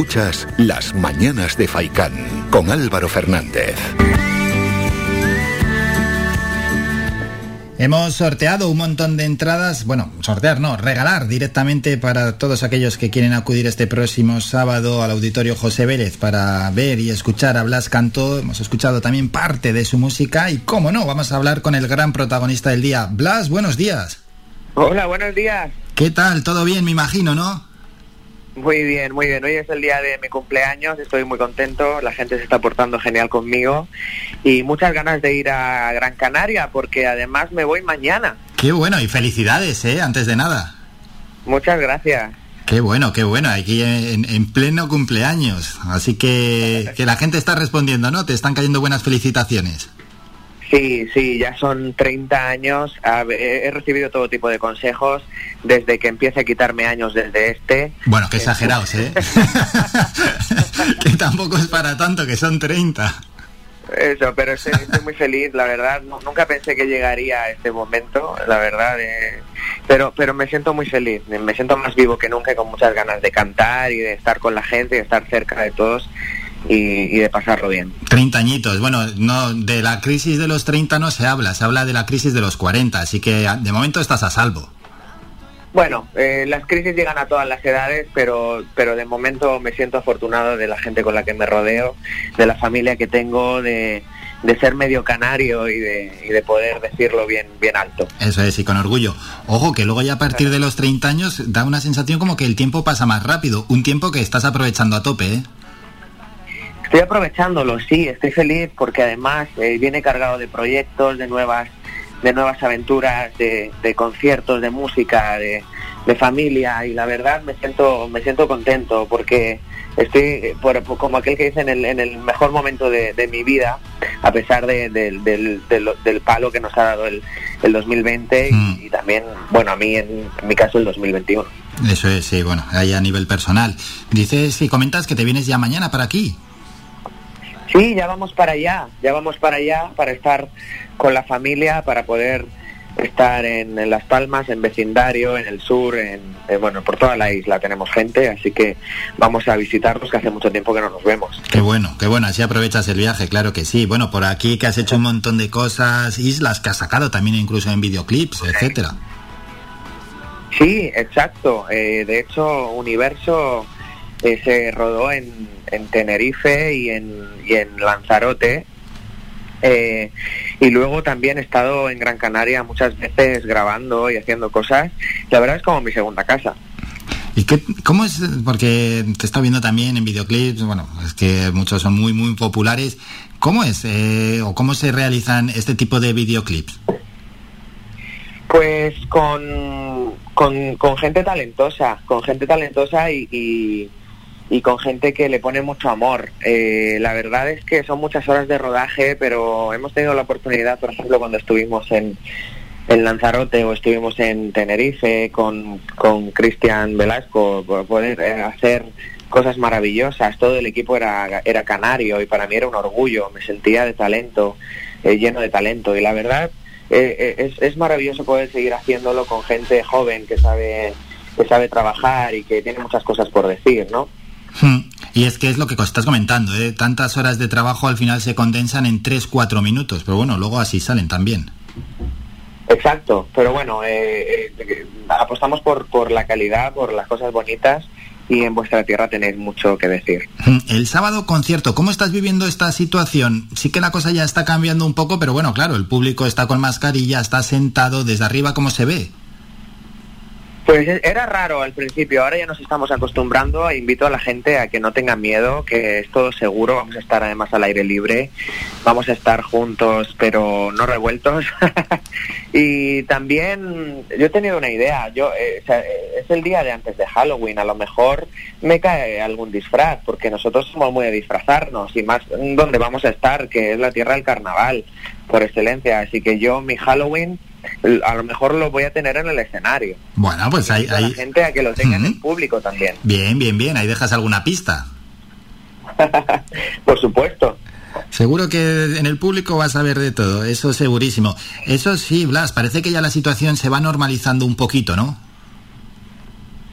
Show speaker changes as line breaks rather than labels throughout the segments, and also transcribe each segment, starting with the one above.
Escuchas Las Mañanas de Faicán con Álvaro Fernández.
Hemos sorteado un montón de entradas, bueno, sortear no, regalar directamente para todos aquellos que quieren acudir este próximo sábado al Auditorio José Vélez para ver y escuchar a Blas Cantó. Hemos escuchado también parte de su música y, cómo no, vamos a hablar con el gran protagonista del día. Blas, buenos días.
Hola, buenos días.
¿Qué tal? ¿Todo bien, me imagino, no?
Muy bien, muy bien. Hoy es el día de mi cumpleaños, estoy muy contento, la gente se está portando genial conmigo y muchas ganas de ir a Gran Canaria porque además me voy mañana.
Qué bueno y felicidades, ¿eh? Antes de nada.
Muchas gracias.
Qué bueno, qué bueno, aquí en, en pleno cumpleaños. Así que, que la gente está respondiendo, ¿no? Te están cayendo buenas felicitaciones.
Sí, sí, ya son 30 años. He recibido todo tipo de consejos desde que empiece a quitarme años desde este.
Bueno, qué exagerados, ¿eh? que tampoco es para tanto, que son 30.
Eso, pero estoy, muy feliz, la verdad. Nunca pensé que llegaría a este momento, la verdad. Eh, pero, pero me siento muy feliz. Me siento más vivo que nunca, y con muchas ganas de cantar y de estar con la gente y de estar cerca de todos y, de pasarlo bien.
30 añitos. Bueno, no, de la crisis de los 30 no se habla, se habla de la crisis de los 40, así que de momento estás a salvo.
Bueno, eh, las crisis llegan a todas las edades, pero, pero de momento me siento afortunado de la gente con la que me rodeo, de la familia que tengo, de, de ser medio canario y de, y de, poder decirlo bien, bien alto.
Eso es, y con orgullo. Ojo, que luego ya a partir de los 30 años da una sensación como que el tiempo pasa más rápido, un tiempo que estás aprovechando a tope, ¿eh?
Estoy aprovechándolo, sí, estoy feliz porque además eh, viene cargado de proyectos, de nuevas, de nuevas aventuras, de, conciertos, de música, de, familia y la verdad me siento, me siento contento porque estoy por, como aquel que dice en el, en el mejor momento de, mi vida a pesar del, del, palo que nos ha dado el, el 2020 mm. y, también, bueno, a mí en, en mi caso el 2021.
Eso es, sí, bueno, ahí a nivel personal. Dices y comentas que te vienes ya mañana para aquí.
Sí, ya vamos para allá, ya vamos para allá para estar con la familia, para poder estar en, Las Palmas, en vecindario, en el sur, en, eh, bueno, por toda la isla tenemos gente, así que vamos a visitarlos que hace mucho tiempo que no nos vemos.
Qué bueno, qué bueno, así aprovechas el viaje, claro que sí. Bueno, por aquí que has hecho un montón de cosas, islas que has sacado también incluso en videoclips, etcétera.
Sí, exacto. Eh, de hecho, Universo eh, se rodó en, en Tenerife y en, y en Lanzarote. Eh, y luego también he estado en Gran Canaria muchas veces grabando y haciendo cosas. La verdad es como mi segunda casa.
¿Y qué, cómo es? Porque te está viendo también en videoclips, bueno, es que muchos son muy, muy populares. ¿Cómo es eh, o cómo se realizan este tipo de videoclips?
Pues con, con, con gente talentosa, con gente talentosa y y con gente que le pone mucho amor. Eh, la verdad es que son muchas horas de rodaje, pero hemos tenido la oportunidad, por ejemplo, cuando estuvimos en, en Lanzarote o estuvimos en Tenerife con, Cristian Velasco, poder eh, hacer cosas maravillosas. Todo el equipo era, era canario y para mí era un orgullo. Me sentía de talento, eh, lleno de talento. Y la verdad es, es maravilloso poder seguir haciéndolo con gente joven que sabe que sabe trabajar y que tiene muchas cosas por decir, ¿no?
Hmm. Y es que es lo que estás comentando, ¿eh? tantas horas de trabajo al final se condensan en 3-4 minutos, pero bueno, luego así salen también.
Exacto, pero bueno, eh, eh, apostamos por, por la calidad, por las cosas bonitas y en vuestra tierra tenéis mucho que decir.
Hmm. El sábado concierto, ¿cómo estás viviendo esta situación? Sí que la cosa ya está cambiando un poco, pero bueno, claro, el público está con mascarilla, está sentado desde arriba, ¿cómo se ve?
Pues era raro al principio, ahora ya nos estamos acostumbrando. E invito a la gente a que no tenga miedo, que es todo seguro. Vamos a estar además al aire libre, vamos a estar juntos, pero no revueltos. y también yo he tenido una idea. Yo eh, es el día de antes de Halloween, a lo mejor me cae algún disfraz, porque nosotros somos muy de disfrazarnos y más donde vamos a estar, que es la tierra del carnaval por excelencia. Así que yo mi Halloween a lo mejor lo voy a tener en el escenario.
Bueno, pues hay, hay...
gente a que lo tenga en el público también.
Bien, bien, bien. Ahí dejas alguna pista.
Por supuesto.
Seguro que en el público vas a ver de todo, eso segurísimo. Eso sí, Blas, parece que ya la situación se va normalizando un poquito, ¿no?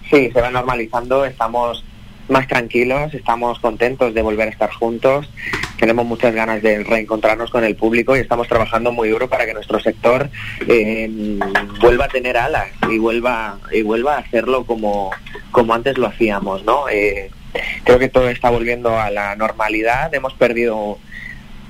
Sí, se va normalizando. Estamos más tranquilos, estamos contentos de volver a estar juntos, tenemos muchas ganas de reencontrarnos con el público y estamos trabajando muy duro para que nuestro sector eh, vuelva a tener alas y vuelva y vuelva a hacerlo como, como antes lo hacíamos, ¿no? Eh, creo que todo está volviendo a la normalidad, hemos perdido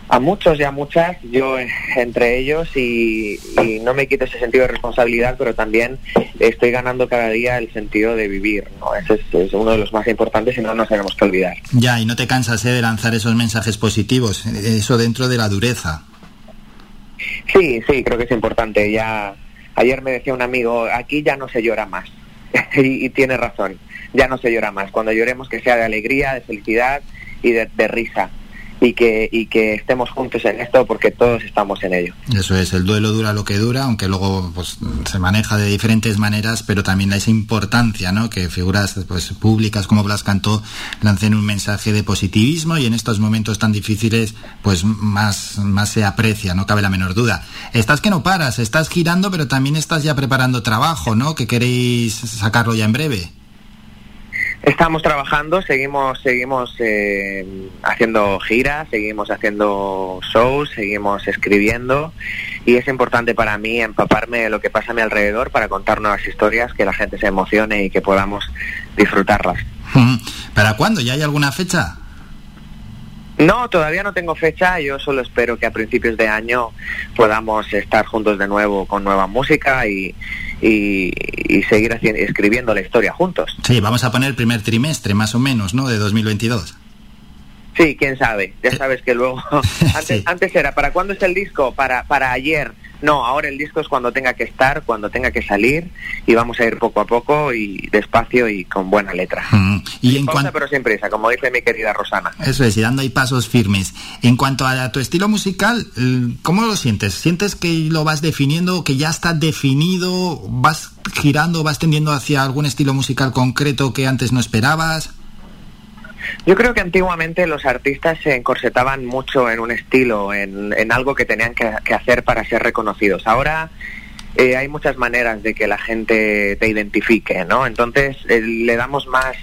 a muchos y a muchas, yo entre ellos, y, no me quito ese sentido de responsabilidad, pero también estoy ganando cada día el sentido de vivir, ¿no? Ese es, uno de los más importantes y no nos tenemos que olvidar.
Ya, y no te cansas ¿eh? de lanzar esos mensajes positivos, eso dentro de la dureza.
Sí, sí, creo que es importante. Ya ayer me decía un amigo, aquí ya no se llora más. y, tiene razón, ya no se llora más. Cuando lloremos que sea de alegría, de felicidad y de risa y que, y que estemos juntos en esto porque todos estamos en ello.
Eso es, el duelo dura lo que dura, aunque luego pues, se maneja de diferentes maneras, pero también esa importancia, ¿no? Que figuras pues, públicas como Blas Cantó lancen un mensaje de positivismo y en estos momentos tan difíciles pues más, más se aprecia, no cabe la menor duda. Estás que no paras, estás girando, pero también estás ya preparando trabajo, ¿no? Que queréis sacarlo ya en breve.
Estamos trabajando, seguimos, seguimos eh, haciendo giras, seguimos haciendo shows, seguimos escribiendo y es importante para mí empaparme de lo que pasa a mi alrededor para contar nuevas historias, que la gente se emocione y que podamos disfrutarlas.
¿Para cuándo? ¿Ya hay alguna fecha?
No, todavía no tengo fecha. Yo solo espero que a principios de año podamos estar juntos de nuevo con nueva música y, y, seguir escribiendo la historia juntos.
Sí, vamos a poner el primer trimestre más o menos, ¿no? De 2022.
Sí, quién sabe. Ya sabes que luego... antes, antes era, ¿para cuándo es el disco? Para, para ayer. No, ahora el disco es cuando tenga que estar, cuando tenga que salir y vamos a ir poco a poco y despacio y con buena letra.
Mm. Y en cuanto
pero sin prisa, como dice mi querida Rosana.
Eso es, y dando ahí pasos firmes. En cuanto a tu estilo musical, ¿cómo lo sientes? ¿Sientes que lo vas definiendo, que ya está definido, vas girando, vas tendiendo hacia algún estilo musical concreto que antes no esperabas?
Yo creo que antiguamente los artistas se encorsetaban mucho en un estilo, en, algo que tenían que, hacer para ser reconocidos. Ahora eh, hay muchas maneras de que la gente te identifique, ¿no? Entonces eh, le damos más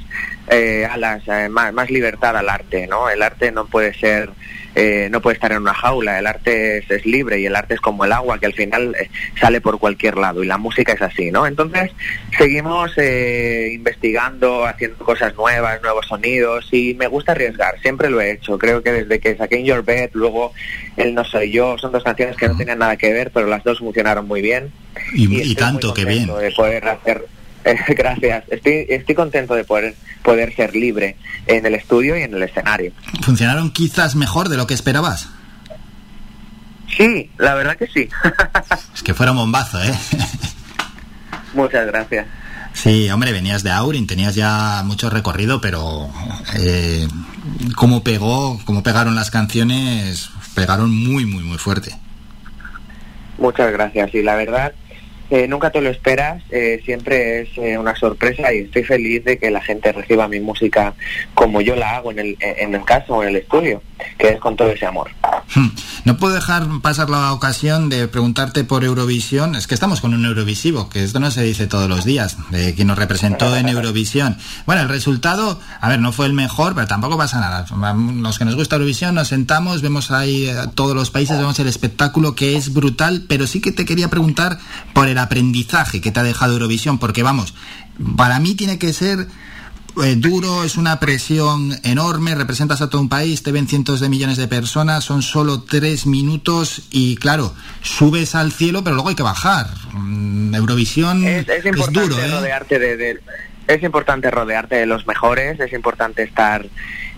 eh, alas, más, más libertad al arte, ¿no? El arte no puede ser eh, no puede estar en una jaula, el arte es, libre y el arte es como el agua que al final eh, sale por cualquier lado y la música es así, ¿no? Entonces seguimos eh, investigando, haciendo cosas nuevas, nuevos sonidos y me gusta arriesgar, siempre lo he hecho, creo que desde que saqué In Your Bed, luego El No Soy Yo, son dos canciones que no tenían nada que ver, pero las dos funcionaron muy bien.
Y, tanto que bien.
De poder hacer Gracias. Estoy, estoy contento de poder, poder ser libre en el estudio y en el escenario.
¿Funcionaron quizás mejor de lo que esperabas?
Sí, la verdad que sí.
es que fuera un bombazo, ¿eh?
Muchas gracias.
Sí, hombre, venías de Aurin, tenías ya mucho recorrido, pero eh, cómo pegó, cómo pegaron las canciones, pegaron muy, muy, muy fuerte.
Muchas gracias. Y la verdad eh, nunca te lo esperas, eh, siempre es eh, una sorpresa y estoy feliz de que la gente reciba mi música como yo la hago en el, en el caso, en el estudio, que es con todo ese amor.
Hmm. No puedo dejar pasar la ocasión de preguntarte por Eurovisión. Es que estamos con un Eurovisivo, que esto no se dice todos los días, de quien nos representó en Eurovisión. Bueno, el resultado, a ver, no fue el mejor, pero tampoco pasa nada. Los que nos gusta Eurovisión nos sentamos, vemos ahí todos los países, vemos el espectáculo que es brutal, pero sí que te quería preguntar por el aprendizaje que te ha dejado Eurovisión, porque vamos, para mí tiene que ser eh, duro, es una presión enorme, representas a todo un país, te ven cientos de millones de personas, son solo tres minutos y claro, subes al cielo, pero luego hay que bajar. Mm, Eurovisión es, duro, ¿eh?
rodearte de, es importante rodearte de los mejores, es importante estar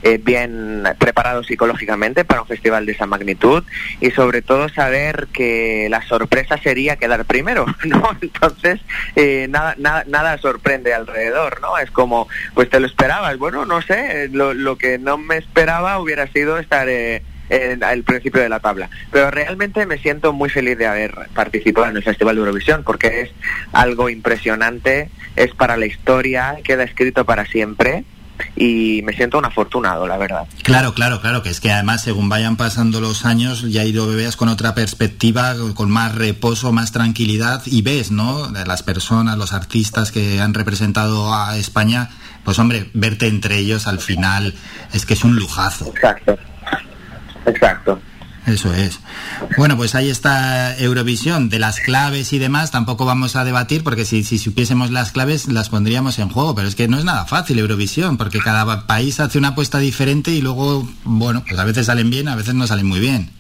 eh, bien preparado psicológicamente para un festival de esa magnitud y sobre todo saber que la sorpresa sería quedar primero, ¿no? Entonces, eh, nada, nada, nada sorprende alrededor, ¿no? Es como, pues te lo esperabas, bueno, no sé, lo, lo que no me esperaba hubiera sido estar... Eh, en el principio de la tabla. Pero realmente me siento muy feliz de haber participado en el Festival de Eurovisión porque es algo impresionante, es para la historia, queda escrito para siempre y me siento un afortunado, la verdad.
Claro, claro, claro, que es que además según vayan pasando los años ya lo veas con otra perspectiva, con más reposo, más tranquilidad y ves, ¿no? Las personas, los artistas que han representado a España pues hombre, verte entre ellos al final es que es un lujazo.
Exacto, exacto.
Eso es. Bueno, pues ahí está Eurovisión. De las claves y demás tampoco vamos a debatir porque si, si supiésemos las claves las pondríamos en juego. Pero es que no es nada fácil Eurovisión porque cada país hace una apuesta diferente y luego, bueno, pues a veces salen bien, a veces no salen muy bien.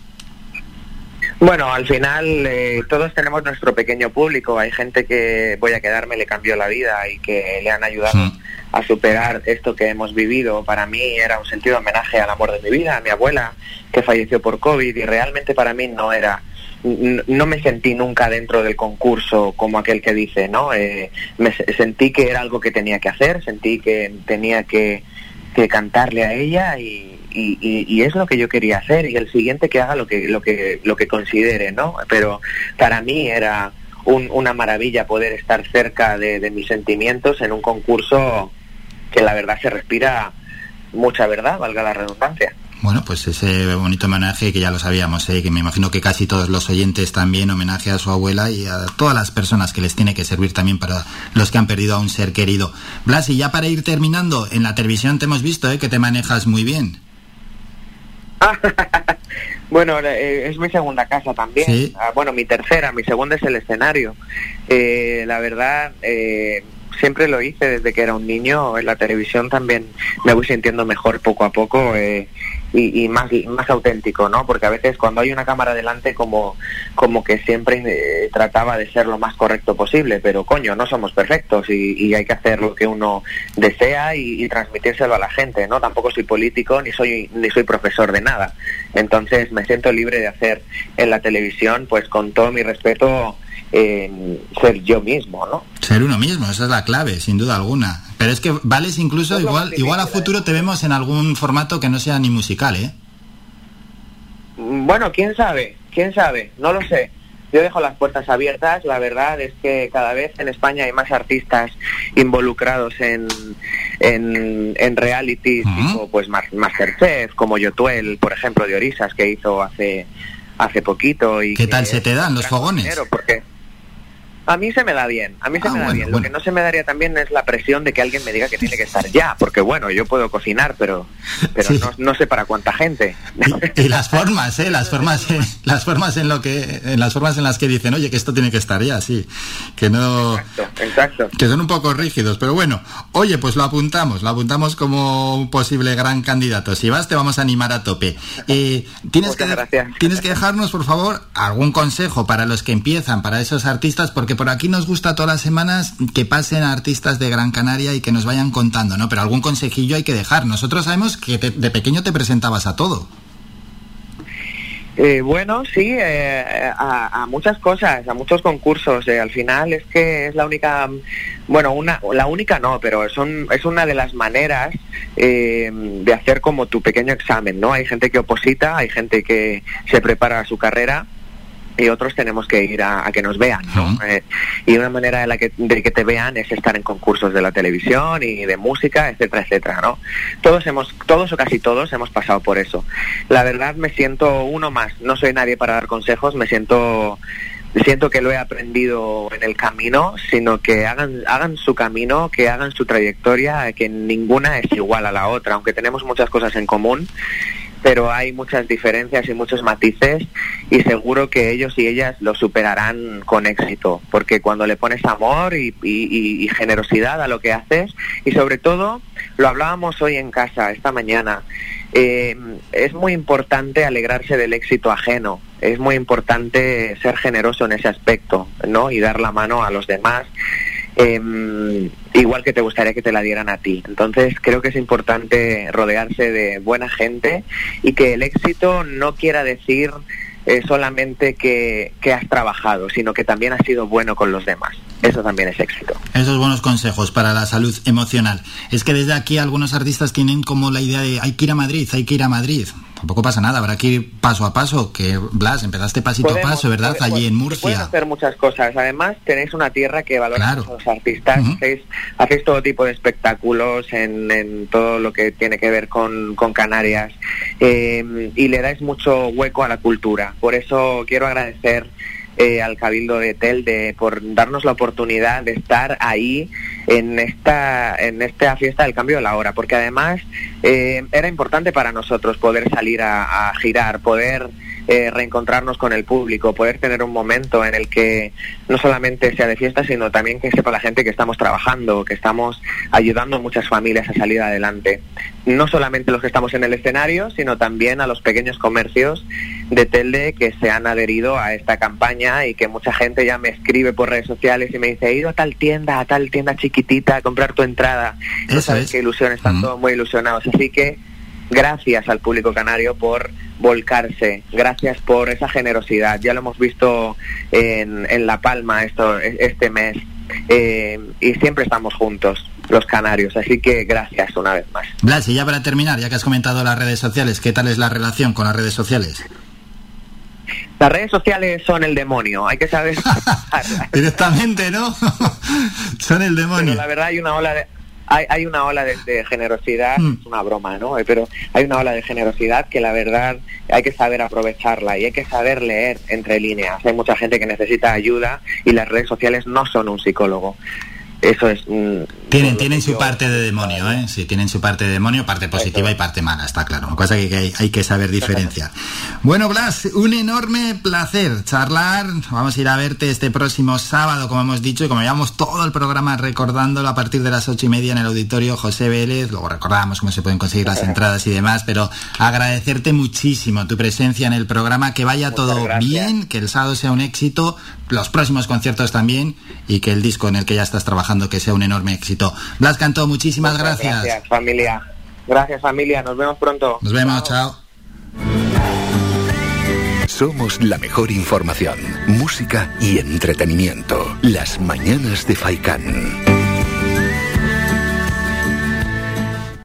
Bueno, al final eh, todos tenemos nuestro pequeño público. Hay gente que voy a quedarme le cambió la vida y que le han ayudado a superar esto que hemos vivido. Para mí era un sentido homenaje al amor de mi vida, a mi abuela que falleció por COVID y realmente para mí no era no me sentí nunca dentro del concurso como aquel que dice, ¿no? Eh, me sentí que era algo que tenía que hacer, sentí que tenía que, que cantarle a ella y, y, es lo que yo quería hacer y el siguiente que haga lo que lo que lo que considere no pero para mí era una maravilla poder estar cerca de, mis sentimientos en un concurso que la verdad se respira mucha verdad valga la redundancia
bueno, pues ese bonito homenaje que ya lo sabíamos, ¿eh? que me imagino que casi todos los oyentes también homenaje a su abuela y a todas las personas que les tiene que servir también para los que han perdido a un ser querido. Blas, y ya para ir terminando, en la televisión te hemos visto ¿eh? que te manejas muy bien.
bueno, eh, es mi segunda casa también. Ah, bueno, mi tercera, mi segunda es el escenario. Eh, la verdad, eh, siempre lo hice desde que era un niño. En la televisión también me voy sintiendo mejor poco a poco y, más, más auténtico, ¿no? Porque a veces cuando hay una cámara delante como, como que siempre eh, trataba de ser lo más correcto posible, pero coño, no somos perfectos y, hay que hacer lo que uno desea y, transmitírselo a la gente, ¿no? Tampoco soy político ni soy, ni soy profesor de nada. Entonces me siento libre de hacer en la televisión, pues con todo mi respeto, ser yo mismo, ¿no?
Ser uno mismo, esa es la clave, sin duda alguna. Pero es que vales incluso, igual, igual a futuro te vemos en algún formato que no sea ni musical, ¿eh?
Bueno, quién sabe, quién sabe, no lo sé. Yo dejo las puertas abiertas, la verdad es que cada vez en España hay más artistas involucrados en, en, en reality, tipo pues Masterchef, como Yotuel, por ejemplo, de Orisas, que hizo hace hace poquito. y
¿Qué tal se te dan los fogones?
Porque a mí se me da bien, a mí se ah, me da bien. Lo que no se me daría también es la presión de que alguien me diga que tiene que estar ya, porque bueno, yo puedo cocinar, pero pero no, sé para cuánta gente.
Y, las formas, ¿eh? Las formas, las formas en lo que, en las formas en las que dicen, oye, que esto tiene que estar ya, sí, que no,
exacto, exacto.
que son un poco rígidos, pero bueno, oye, pues lo apuntamos, lo apuntamos como un posible gran candidato. Si vas, te vamos a animar a tope. Eh, tienes que, tienes que dejarnos, por favor, algún consejo para los que empiezan, para esos artistas, porque por aquí nos gusta todas las semanas que pasen artistas de Gran Canaria y que nos vayan contando, ¿no? Pero algún consejillo hay que dejar. Nosotros sabemos que de pequeño te presentabas a todo.
Eh, bueno, sí, eh, a, muchas cosas, a muchos concursos. Eh, al final es que es la única, bueno, una, la única no, pero es una de las maneras de hacer como tu pequeño examen, ¿no? Hay gente que oposita, hay gente que se prepara a su carrera y otros tenemos que ir a, que nos vean. ¿no? Eh, y una manera de, la que, de que te vean es estar en concursos de la televisión y de música, etcétera, etcétera. ¿no? Todos, hemos, todos o casi todos hemos pasado por eso. La verdad me siento uno más. No soy nadie para dar consejos, me siento siento que lo he aprendido en el camino, sino que hagan, hagan su camino, que hagan su trayectoria, que ninguna es igual a la otra, aunque tenemos muchas cosas en común pero hay muchas diferencias y muchos matices y seguro que ellos y ellas lo superarán con éxito, porque cuando le pones amor y, generosidad a lo que haces y sobre todo, lo hablábamos hoy en casa, esta mañana, eh, es muy importante alegrarse del éxito ajeno, es muy importante ser generoso en ese aspecto, ¿no? Y dar la mano a los demás eh, igual que te gustaría que te la dieran a ti. Entonces creo que es importante rodearse de buena gente y que el éxito no quiera decir eh, solamente que, que, has trabajado, sino que también has sido bueno con los demás. Eso también es éxito.
Esos buenos consejos para la salud emocional. Es que desde aquí algunos artistas tienen como la idea de hay que ir a Madrid, hay que ir a Madrid tampoco pasa nada, habrá que ir paso a paso, que Blas, empezaste pasito a paso, ¿verdad? Allí en Murcia. Puedes
hacer muchas cosas, además tenéis una tierra que valora a los artistas, hacéis, todo tipo de espectáculos en, todo lo que tiene que ver con, Canarias eh, y le dais mucho hueco a la cultura, por eso quiero agradecer eh, al Cabildo de Telde por darnos la oportunidad de estar ahí en esta, en esta fiesta del cambio de la hora, porque además eh, era importante para nosotros poder salir a, a girar, poder eh, reencontrarnos con el público, poder tener un momento en el que no solamente sea de fiesta, sino también que sepa la gente que estamos trabajando, que estamos ayudando a muchas familias a salir adelante. No solamente los que estamos en el escenario, sino también a los pequeños comercios de Telde que se han adherido a esta campaña y que mucha gente ya me escribe por redes sociales y me dice, he ido a tal tienda, a tal tienda chiquitita a comprar tu entrada. No sabes qué ilusión, están todos muy ilusionados. Así que gracias al público canario por volcarse, gracias por esa generosidad. Ya lo hemos visto en, en La Palma esto, este mes eh, y siempre estamos juntos los canarios, así que gracias una vez más.
Blas, y ya para terminar, ya que has comentado las redes sociales, ¿qué tal es la relación con las redes sociales?
Las redes sociales son el demonio, hay que saber.
Directamente, ¿no? son el demonio.
Pero la verdad hay una ola de, hay, hay una ola de, generosidad, mm. es una broma, ¿no? Pero hay una ola de generosidad que la verdad hay que saber aprovecharla y hay que saber leer entre líneas. Hay mucha gente que necesita ayuda y las redes sociales no son un psicólogo eso es...
tienen tienen su parte de demonio, ¿eh? Sí, tienen su parte de demonio, parte positiva y parte mala, está claro. Cosa que, hay, que saber diferenciar. bueno, Blas, un enorme placer charlar. Vamos a ir a verte este próximo sábado, como hemos dicho, y como llevamos todo el programa recordándolo a partir de las ocho y media en el auditorio José Vélez. Luego recordamos cómo se pueden conseguir las entradas y demás, pero agradecerte muchísimo tu presencia en el programa, que vaya todo bien, que el sábado sea un éxito, los próximos conciertos también, y que el disco en el que ya estás trabajando que sea un enorme éxito. Blas Cantó, muchísimas gracias.
Gracias, familia. Gracias, familia. Nos vemos pronto.
Nos vemos, chao.
Somos la mejor información, música y entretenimiento. Las mañanas de Faikán.